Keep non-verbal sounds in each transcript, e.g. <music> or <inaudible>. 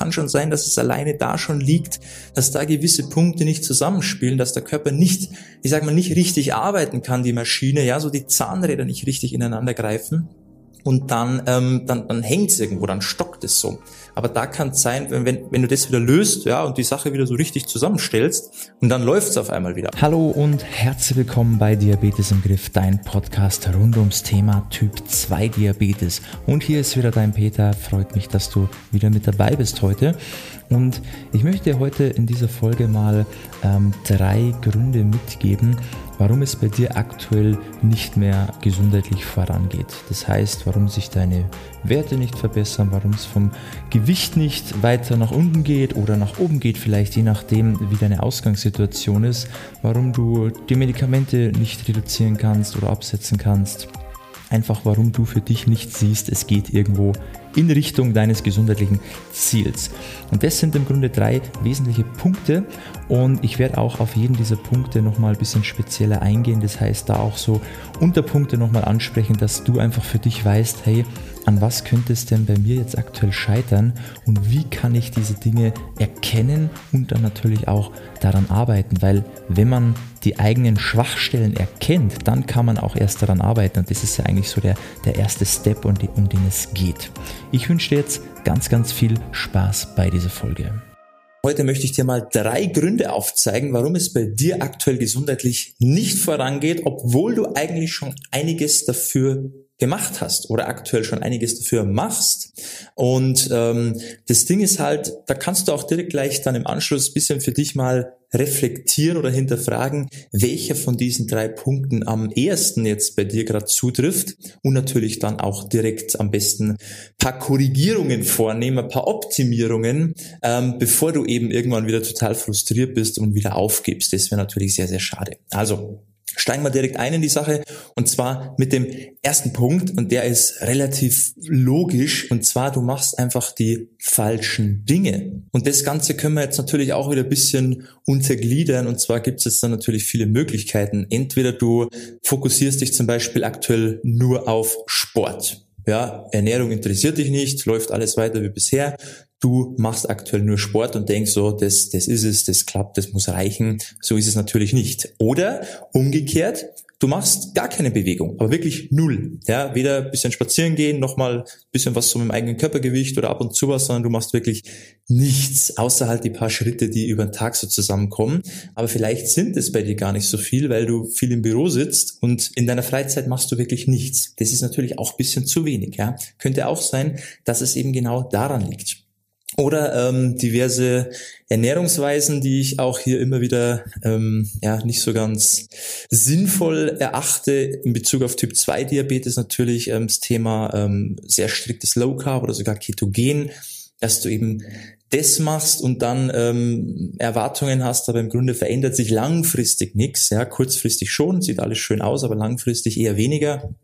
kann schon sein, dass es alleine da schon liegt, dass da gewisse Punkte nicht zusammenspielen, dass der Körper nicht, ich sag mal, nicht richtig arbeiten kann, die Maschine, ja, so die Zahnräder nicht richtig ineinander greifen und dann, ähm, dann, dann hängt es irgendwo, dann stockt es so. Aber da kann es sein, wenn, wenn, wenn du das wieder löst, ja, und die Sache wieder so richtig zusammenstellst und dann läuft es auf einmal wieder. Hallo und herzlich willkommen bei Diabetes im Griff, dein Podcast rund ums Thema Typ 2 Diabetes. Und hier ist wieder dein Peter. Freut mich, dass du wieder mit dabei bist heute. Und ich möchte dir heute in dieser Folge mal ähm, drei Gründe mitgeben, warum es bei dir aktuell nicht mehr gesundheitlich vorangeht. Das heißt, warum sich deine Werte nicht verbessern, warum es vom Gewicht nicht weiter nach unten geht oder nach oben geht, vielleicht je nachdem, wie deine Ausgangssituation ist, warum du die Medikamente nicht reduzieren kannst oder absetzen kannst. Einfach warum du für dich nicht siehst, es geht irgendwo in Richtung deines gesundheitlichen Ziels. Und das sind im Grunde drei wesentliche Punkte und ich werde auch auf jeden dieser Punkte nochmal ein bisschen spezieller eingehen. Das heißt, da auch so Unterpunkte nochmal ansprechen, dass du einfach für dich weißt, hey, an was könnte es denn bei mir jetzt aktuell scheitern und wie kann ich diese Dinge erkennen und dann natürlich auch daran arbeiten, weil wenn man die eigenen Schwachstellen erkennt, dann kann man auch erst daran arbeiten und das ist ja eigentlich so der, der erste Step, um, um den es geht. Ich wünsche dir jetzt ganz, ganz viel Spaß bei dieser Folge. Heute möchte ich dir mal drei Gründe aufzeigen, warum es bei dir aktuell gesundheitlich nicht vorangeht, obwohl du eigentlich schon einiges dafür gemacht hast oder aktuell schon einiges dafür machst. Und ähm, das Ding ist halt, da kannst du auch direkt gleich dann im Anschluss bisschen für dich mal reflektieren oder hinterfragen, welcher von diesen drei Punkten am ehesten jetzt bei dir gerade zutrifft und natürlich dann auch direkt am besten paar Korrigierungen vornehmen, paar Optimierungen, ähm, bevor du eben irgendwann wieder total frustriert bist und wieder aufgibst. Das wäre natürlich sehr, sehr schade. Also Steigen wir direkt ein in die Sache und zwar mit dem ersten Punkt und der ist relativ logisch und zwar du machst einfach die falschen Dinge. Und das Ganze können wir jetzt natürlich auch wieder ein bisschen untergliedern und zwar gibt es jetzt dann natürlich viele Möglichkeiten. Entweder du fokussierst dich zum Beispiel aktuell nur auf Sport. Ja, Ernährung interessiert dich nicht, läuft alles weiter wie bisher du machst aktuell nur Sport und denkst so, das, das ist es, das klappt, das muss reichen. So ist es natürlich nicht. Oder umgekehrt, du machst gar keine Bewegung, aber wirklich null. Ja, weder bisschen spazieren gehen, nochmal bisschen was mit dem eigenen Körpergewicht oder ab und zu was, sondern du machst wirklich nichts, außer halt die paar Schritte, die über den Tag so zusammenkommen. Aber vielleicht sind es bei dir gar nicht so viel, weil du viel im Büro sitzt und in deiner Freizeit machst du wirklich nichts. Das ist natürlich auch bisschen zu wenig. Ja, könnte auch sein, dass es eben genau daran liegt. Oder ähm, diverse Ernährungsweisen, die ich auch hier immer wieder ähm, ja nicht so ganz sinnvoll erachte in Bezug auf Typ 2 Diabetes natürlich ähm, das Thema ähm, sehr striktes Low Carb oder sogar Ketogen, dass du eben das machst und dann ähm, Erwartungen hast, aber im Grunde verändert sich langfristig nichts. Ja, kurzfristig schon, sieht alles schön aus, aber langfristig eher weniger.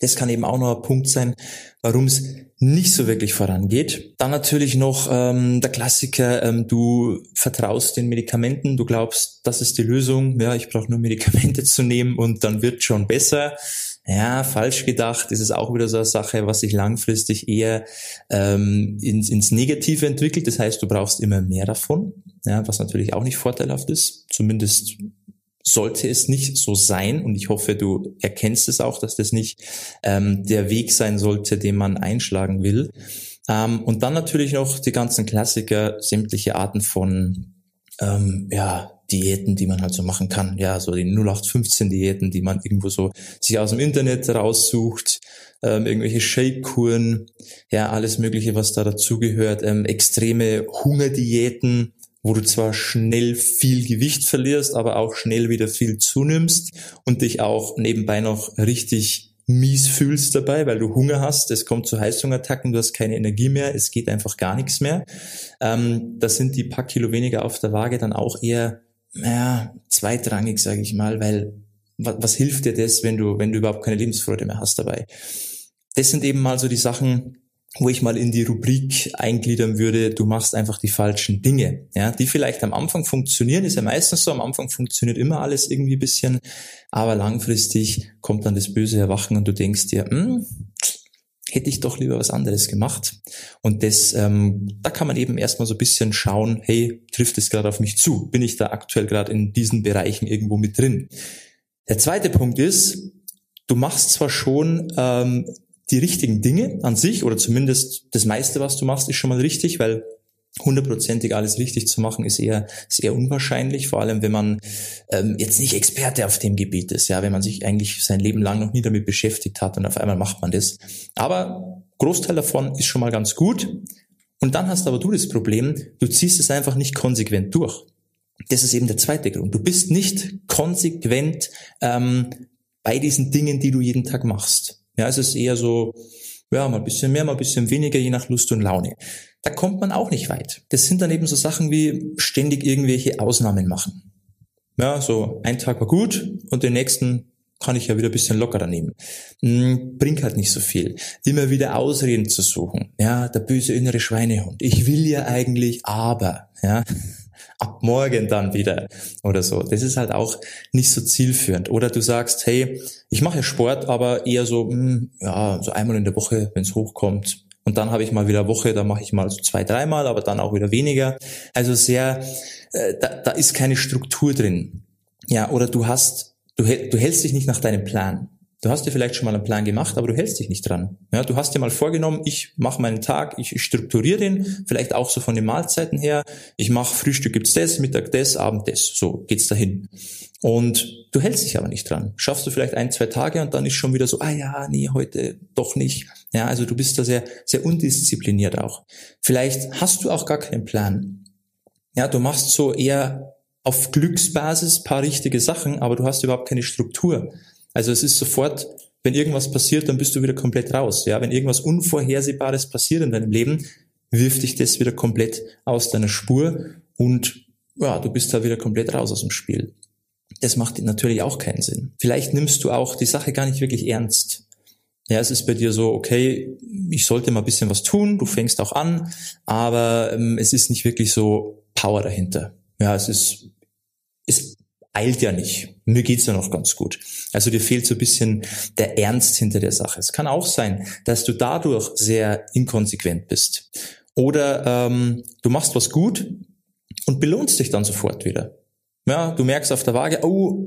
Das kann eben auch noch ein Punkt sein, warum es nicht so wirklich vorangeht. Dann natürlich noch ähm, der Klassiker, ähm, du vertraust den Medikamenten, du glaubst, das ist die Lösung, ja, ich brauche nur Medikamente <laughs> zu nehmen und dann wird schon besser. Ja, falsch gedacht ist es auch wieder so eine Sache, was sich langfristig eher ähm, ins, ins Negative entwickelt. Das heißt, du brauchst immer mehr davon, ja, was natürlich auch nicht vorteilhaft ist, zumindest sollte es nicht so sein. Und ich hoffe, du erkennst es auch, dass das nicht ähm, der Weg sein sollte, den man einschlagen will. Ähm, und dann natürlich noch die ganzen Klassiker, sämtliche Arten von ähm, ja, Diäten, die man halt so machen kann. Ja, so die 0815 Diäten, die man irgendwo so sich aus dem Internet raussucht, ähm, irgendwelche Shake-Kuren, ja, alles mögliche, was da dazugehört, ähm, extreme Hungerdiäten, wo du zwar schnell viel Gewicht verlierst, aber auch schnell wieder viel zunimmst und dich auch nebenbei noch richtig mies fühlst dabei, weil du Hunger hast, es kommt zu Heißhungerattacken, du hast keine Energie mehr, es geht einfach gar nichts mehr. Ähm, da sind die paar Kilo weniger auf der Waage dann auch eher naja, zweitrangig, sage ich mal, weil was, was hilft dir das, wenn du, wenn du überhaupt keine Lebensfreude mehr hast dabei? Das sind eben mal so die Sachen, wo ich mal in die Rubrik eingliedern würde, du machst einfach die falschen Dinge, ja, die vielleicht am Anfang funktionieren, ist ja meistens so, am Anfang funktioniert immer alles irgendwie bisschen, aber langfristig kommt dann das böse Erwachen und du denkst dir, hm, hätte ich doch lieber was anderes gemacht. Und das, ähm, da kann man eben erstmal so ein bisschen schauen, hey, trifft es gerade auf mich zu? Bin ich da aktuell gerade in diesen Bereichen irgendwo mit drin? Der zweite Punkt ist, du machst zwar schon ähm, die richtigen Dinge an sich, oder zumindest das meiste, was du machst, ist schon mal richtig, weil hundertprozentig alles richtig zu machen, ist eher, ist eher unwahrscheinlich, vor allem wenn man ähm, jetzt nicht Experte auf dem Gebiet ist, ja, wenn man sich eigentlich sein Leben lang noch nie damit beschäftigt hat und auf einmal macht man das. Aber Großteil davon ist schon mal ganz gut. Und dann hast aber du das Problem, du ziehst es einfach nicht konsequent durch. Das ist eben der zweite Grund. Du bist nicht konsequent ähm, bei diesen Dingen, die du jeden Tag machst. Ja, es ist eher so, ja, mal ein bisschen mehr, mal ein bisschen weniger, je nach Lust und Laune. Da kommt man auch nicht weit. Das sind dann eben so Sachen wie ständig irgendwelche Ausnahmen machen. Ja, so ein Tag war gut und den nächsten kann ich ja wieder ein bisschen lockerer nehmen. Hm, bringt halt nicht so viel. Immer wieder Ausreden zu suchen. Ja, der böse innere Schweinehund. Ich will ja eigentlich, aber, ja morgen dann wieder oder so. Das ist halt auch nicht so zielführend. Oder du sagst, hey, ich mache Sport, aber eher so, mh, hm, ja, so einmal in der Woche, wenn es hochkommt. Und dann habe ich mal wieder Woche, da mache ich mal so zwei, dreimal, aber dann auch wieder weniger. Also sehr, äh, da, da ist keine Struktur drin. Ja, oder du hast, du, du hältst dich nicht nach deinem Plan. Du hast dir vielleicht schon mal einen Plan gemacht, aber du hältst dich nicht dran. Ja, du hast dir mal vorgenommen, ich mache meinen Tag, ich strukturiere den, vielleicht auch so von den Mahlzeiten her. Ich mache Frühstück gibt's das, Mittag das, Abend das. So geht's dahin. Und du hältst dich aber nicht dran. Schaffst du vielleicht ein, zwei Tage und dann ist schon wieder so, ah ja, nee, heute doch nicht. Ja, also du bist da sehr, sehr undiszipliniert auch. Vielleicht hast du auch gar keinen Plan. Ja, du machst so eher auf Glücksbasis paar richtige Sachen, aber du hast überhaupt keine Struktur. Also es ist sofort, wenn irgendwas passiert, dann bist du wieder komplett raus. Ja, wenn irgendwas Unvorhersehbares passiert in deinem Leben, wirft dich das wieder komplett aus deiner Spur und ja, du bist da wieder komplett raus aus dem Spiel. Das macht natürlich auch keinen Sinn. Vielleicht nimmst du auch die Sache gar nicht wirklich ernst. Ja, es ist bei dir so, okay, ich sollte mal ein bisschen was tun, du fängst auch an, aber ähm, es ist nicht wirklich so Power dahinter. Ja, es ist, es eilt ja nicht. Mir geht's ja noch ganz gut. Also dir fehlt so ein bisschen der Ernst hinter der Sache. Es kann auch sein, dass du dadurch sehr inkonsequent bist. Oder ähm, du machst was gut und belohnst dich dann sofort wieder. Ja, du merkst auf der Waage, oh,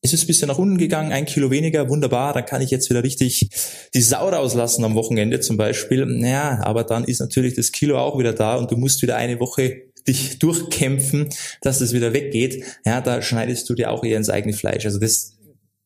es ist ein bisschen nach unten gegangen, ein Kilo weniger, wunderbar, dann kann ich jetzt wieder richtig die Sau rauslassen am Wochenende zum Beispiel. Ja, aber dann ist natürlich das Kilo auch wieder da und du musst wieder eine Woche dich durchkämpfen, dass das wieder weggeht, ja, da schneidest du dir auch eher ins eigene Fleisch. Also das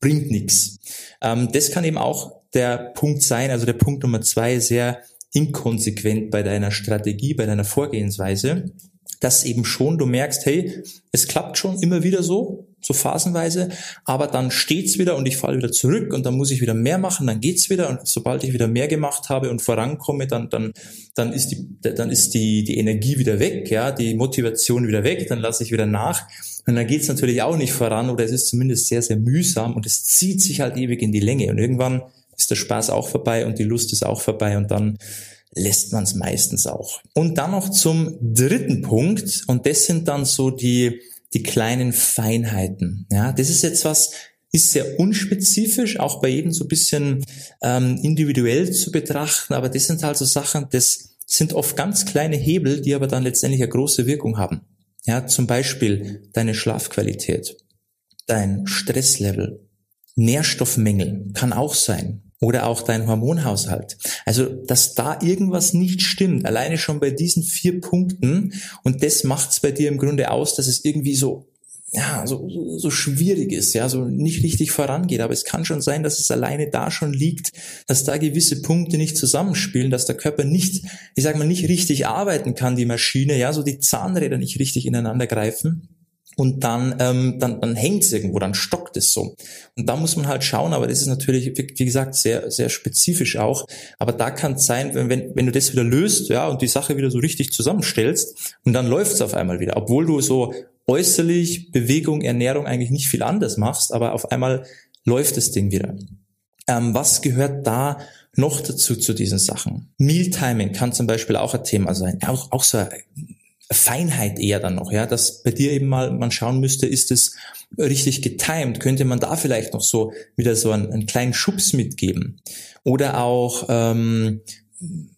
bringt nichts. Ähm, das kann eben auch der Punkt sein, also der Punkt Nummer zwei, sehr inkonsequent bei deiner Strategie, bei deiner Vorgehensweise, dass eben schon du merkst, hey, es klappt schon immer wieder so, so phasenweise, aber dann steht's wieder und ich falle wieder zurück und dann muss ich wieder mehr machen, dann geht's wieder und sobald ich wieder mehr gemacht habe und vorankomme, dann dann dann ist die dann ist die die Energie wieder weg, ja, die Motivation wieder weg, dann lasse ich wieder nach und dann geht's natürlich auch nicht voran oder es ist zumindest sehr sehr mühsam und es zieht sich halt ewig in die Länge und irgendwann ist der Spaß auch vorbei und die Lust ist auch vorbei und dann lässt man es meistens auch. Und dann noch zum dritten Punkt und das sind dann so die die kleinen Feinheiten. Ja, das ist jetzt was, ist sehr unspezifisch, auch bei jedem so ein bisschen ähm, individuell zu betrachten, aber das sind halt so Sachen, das sind oft ganz kleine Hebel, die aber dann letztendlich eine große Wirkung haben. Ja, zum Beispiel deine Schlafqualität, dein Stresslevel, Nährstoffmängel kann auch sein oder auch dein Hormonhaushalt. Also, dass da irgendwas nicht stimmt, alleine schon bei diesen vier Punkten und das macht es bei dir im Grunde aus, dass es irgendwie so ja, so, so schwierig ist, ja, so nicht richtig vorangeht. Aber es kann schon sein, dass es alleine da schon liegt, dass da gewisse Punkte nicht zusammenspielen, dass der Körper nicht, ich sag mal, nicht richtig arbeiten kann, die Maschine, ja, so die Zahnräder nicht richtig ineinander greifen und dann, ähm, dann, dann hängt es irgendwo, dann stockt es so. Und da muss man halt schauen, aber das ist natürlich, wie gesagt, sehr, sehr spezifisch auch. Aber da kann es sein, wenn, wenn, wenn du das wieder löst, ja, und die Sache wieder so richtig zusammenstellst, und dann läuft es auf einmal wieder, obwohl du so äußerlich Bewegung, Ernährung eigentlich nicht viel anders machst, aber auf einmal läuft das Ding wieder. Ähm, was gehört da noch dazu zu diesen Sachen? Mealtiming kann zum Beispiel auch ein Thema sein. Auch, auch so Feinheit eher dann noch, ja, dass bei dir eben mal man schauen müsste, ist es richtig getimed? Könnte man da vielleicht noch so wieder so einen, einen kleinen Schubs mitgeben? Oder auch ähm,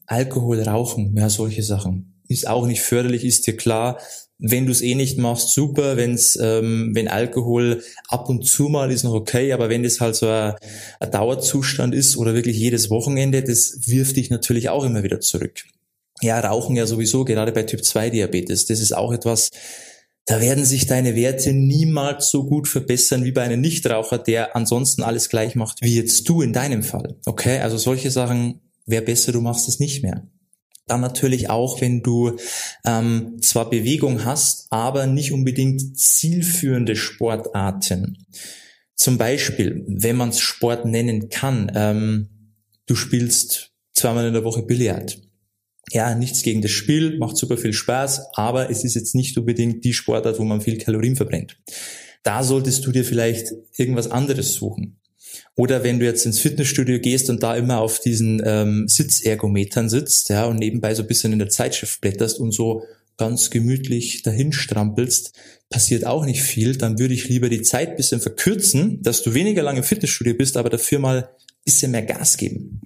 Alkohol, Rauchen, ja, solche Sachen. Ist auch nicht förderlich, ist dir klar. Wenn du es eh nicht machst, super. Wenn's, ähm, wenn Alkohol ab und zu mal ist noch okay, aber wenn das halt so ein, ein Dauerzustand ist oder wirklich jedes Wochenende, das wirft dich natürlich auch immer wieder zurück. Ja, Rauchen ja sowieso, gerade bei Typ 2 Diabetes. Das ist auch etwas, da werden sich deine Werte niemals so gut verbessern wie bei einem Nichtraucher, der ansonsten alles gleich macht wie jetzt du in deinem Fall. Okay, also solche Sachen wäre besser, du machst es nicht mehr. Dann natürlich auch, wenn du ähm, zwar Bewegung hast, aber nicht unbedingt zielführende Sportarten. Zum Beispiel, wenn man es Sport nennen kann, ähm, du spielst zweimal in der Woche Billard. Ja, nichts gegen das Spiel, macht super viel Spaß, aber es ist jetzt nicht unbedingt die Sportart, wo man viel Kalorien verbrennt. Da solltest du dir vielleicht irgendwas anderes suchen. Oder wenn du jetzt ins Fitnessstudio gehst und da immer auf diesen ähm, Sitzergometern sitzt, ja, und nebenbei so ein bisschen in der Zeitschrift blätterst und so ganz gemütlich dahin strampelst, passiert auch nicht viel, dann würde ich lieber die Zeit bisschen verkürzen, dass du weniger lange im Fitnessstudio bist, aber dafür mal bisschen mehr Gas geben.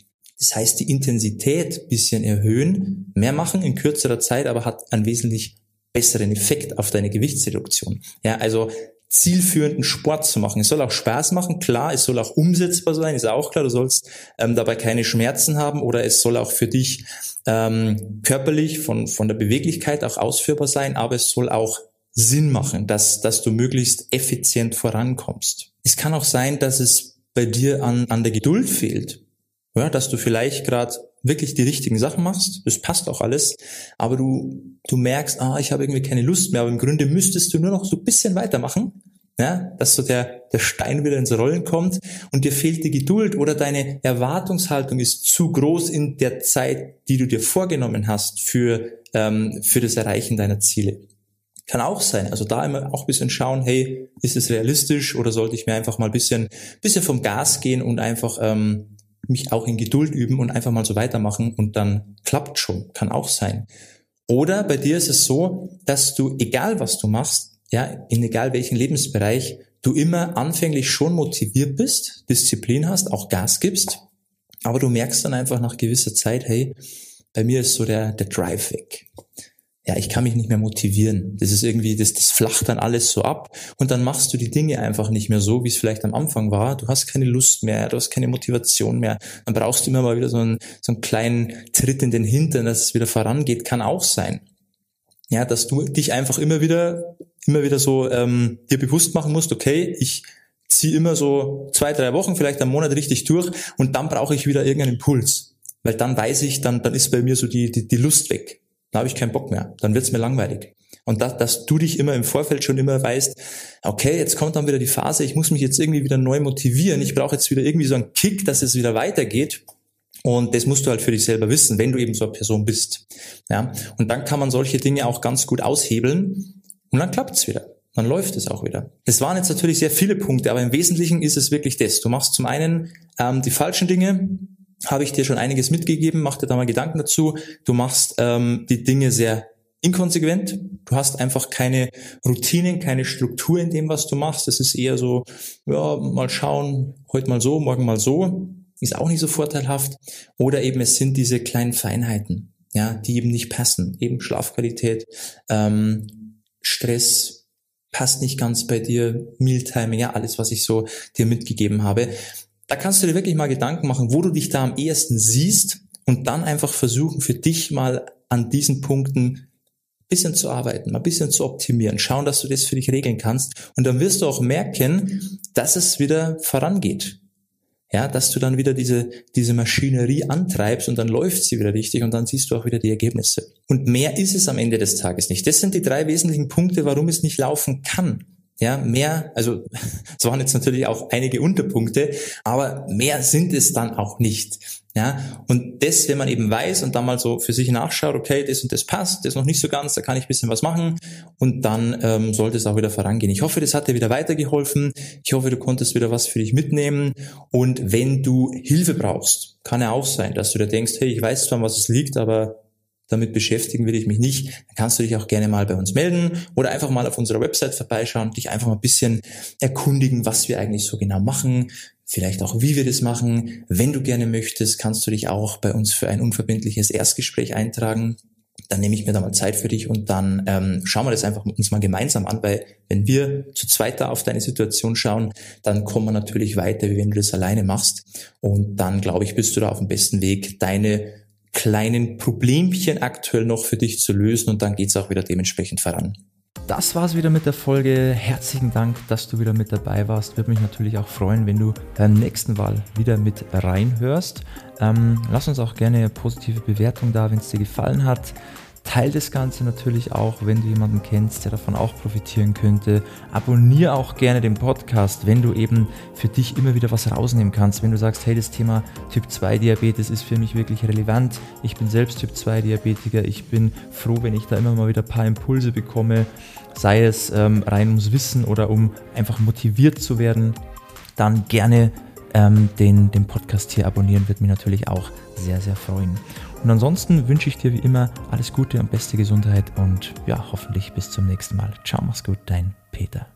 Das heißt, die Intensität bisschen erhöhen, mehr machen in kürzerer Zeit, aber hat einen wesentlich besseren Effekt auf deine Gewichtsreduktion. Ja, also zielführenden Sport zu machen. Es soll auch Spaß machen, klar, es soll auch umsetzbar sein, ist auch klar, du sollst ähm, dabei keine Schmerzen haben oder es soll auch für dich ähm, körperlich von, von der Beweglichkeit auch ausführbar sein, aber es soll auch Sinn machen, dass, dass du möglichst effizient vorankommst. Es kann auch sein, dass es bei dir an, an der Geduld fehlt. Ja, dass du vielleicht gerade wirklich die richtigen Sachen machst, das passt auch alles, aber du, du merkst, ah, ich habe irgendwie keine Lust mehr, aber im Grunde müsstest du nur noch so ein bisschen weitermachen, ja, dass so der, der Stein wieder ins Rollen kommt und dir fehlt die Geduld oder deine Erwartungshaltung ist zu groß in der Zeit, die du dir vorgenommen hast für, ähm, für das Erreichen deiner Ziele. Kann auch sein. Also da immer auch ein bisschen schauen, hey, ist es realistisch oder sollte ich mir einfach mal ein bisschen, bisschen vom Gas gehen und einfach ähm, mich auch in Geduld üben und einfach mal so weitermachen und dann klappt schon, kann auch sein. Oder bei dir ist es so, dass du, egal was du machst, ja, in egal welchen Lebensbereich, du immer anfänglich schon motiviert bist, Disziplin hast, auch Gas gibst, aber du merkst dann einfach nach gewisser Zeit, hey, bei mir ist so der, der Drive weg ja, ich kann mich nicht mehr motivieren. Das ist irgendwie, das, das flacht dann alles so ab und dann machst du die Dinge einfach nicht mehr so, wie es vielleicht am Anfang war. Du hast keine Lust mehr, du hast keine Motivation mehr. Dann brauchst du immer mal wieder so einen, so einen kleinen Tritt in den Hintern, dass es wieder vorangeht, kann auch sein. Ja, dass du dich einfach immer wieder, immer wieder so ähm, dir bewusst machen musst, okay, ich ziehe immer so zwei, drei Wochen, vielleicht einen Monat richtig durch und dann brauche ich wieder irgendeinen Impuls. Weil dann weiß ich, dann, dann ist bei mir so die, die, die Lust weg. Dann habe ich keinen Bock mehr. Dann wird's mir langweilig. Und dass, dass du dich immer im Vorfeld schon immer weißt, okay, jetzt kommt dann wieder die Phase, ich muss mich jetzt irgendwie wieder neu motivieren, ich brauche jetzt wieder irgendwie so einen Kick, dass es wieder weitergeht. Und das musst du halt für dich selber wissen, wenn du eben so eine Person bist. Ja, und dann kann man solche Dinge auch ganz gut aushebeln und dann klappt's wieder. Dann läuft es auch wieder. Es waren jetzt natürlich sehr viele Punkte, aber im Wesentlichen ist es wirklich das. Du machst zum einen ähm, die falschen Dinge, habe ich dir schon einiges mitgegeben, mach dir da mal Gedanken dazu. Du machst ähm, die Dinge sehr inkonsequent. Du hast einfach keine Routinen, keine Struktur in dem, was du machst. Es ist eher so, ja, mal schauen, heute mal so, morgen mal so. Ist auch nicht so vorteilhaft. Oder eben es sind diese kleinen Feinheiten, ja, die eben nicht passen. Eben Schlafqualität, ähm, Stress passt nicht ganz bei dir, Mealtiming, ja, alles, was ich so dir mitgegeben habe da kannst du dir wirklich mal Gedanken machen, wo du dich da am ehesten siehst und dann einfach versuchen, für dich mal an diesen Punkten bisschen zu arbeiten, mal ein bisschen zu optimieren, schauen, dass du das für dich regeln kannst und dann wirst du auch merken, dass es wieder vorangeht. Ja, dass du dann wieder diese, diese Maschinerie antreibst und dann läuft sie wieder richtig und dann siehst du auch wieder die Ergebnisse. Und mehr ist es am Ende des Tages nicht. Das sind die drei wesentlichen Punkte, warum es nicht laufen kann. Ja, mehr, also <laughs> es waren jetzt natürlich auch einige Unterpunkte, aber mehr sind es dann auch nicht. Ja, und das, wenn man eben weiß und dann mal so für sich nachschaut, okay, das und das passt, das noch nicht so ganz, da kann ich ein bisschen was machen und dann ähm, sollte es auch wieder vorangehen. Ich hoffe, das hat dir wieder weitergeholfen. Ich hoffe, du konntest wieder was für dich mitnehmen. Und wenn du Hilfe brauchst, kann ja auch sein, dass du dir denkst, hey, ich weiß zwar, was es liegt, aber damit beschäftigen will ich mich nicht, dann kannst du dich auch gerne mal bei uns melden oder einfach mal auf unserer Website vorbeischauen, dich einfach mal ein bisschen erkundigen, was wir eigentlich so genau machen, vielleicht auch wie wir das machen. Wenn du gerne möchtest, kannst du dich auch bei uns für ein unverbindliches Erstgespräch eintragen. Dann nehme ich mir da mal Zeit für dich und dann ähm, schauen wir das einfach uns mal gemeinsam an, weil wenn wir zu zweit da auf deine Situation schauen, dann kommen wir natürlich weiter, wie wenn du das alleine machst. Und dann, glaube ich, bist du da auf dem besten Weg, deine kleinen Problemchen aktuell noch für dich zu lösen und dann geht's auch wieder dementsprechend voran. Das war's wieder mit der Folge. Herzlichen Dank, dass du wieder mit dabei warst. Würde mich natürlich auch freuen, wenn du beim nächsten Mal wieder mit reinhörst. Ähm, lass uns auch gerne eine positive Bewertung da, wenn es dir gefallen hat. Teil das Ganze natürlich auch, wenn du jemanden kennst, der davon auch profitieren könnte. Abonniere auch gerne den Podcast, wenn du eben für dich immer wieder was rausnehmen kannst. Wenn du sagst, hey, das Thema Typ 2 Diabetes ist für mich wirklich relevant. Ich bin selbst Typ 2 Diabetiker. Ich bin froh, wenn ich da immer mal wieder ein paar Impulse bekomme, sei es ähm, rein ums Wissen oder um einfach motiviert zu werden. Dann gerne ähm, den, den Podcast hier abonnieren, wird mich natürlich auch sehr, sehr freuen. Und ansonsten wünsche ich dir wie immer alles Gute und beste Gesundheit und ja, hoffentlich bis zum nächsten Mal. Ciao, mach's gut, dein Peter.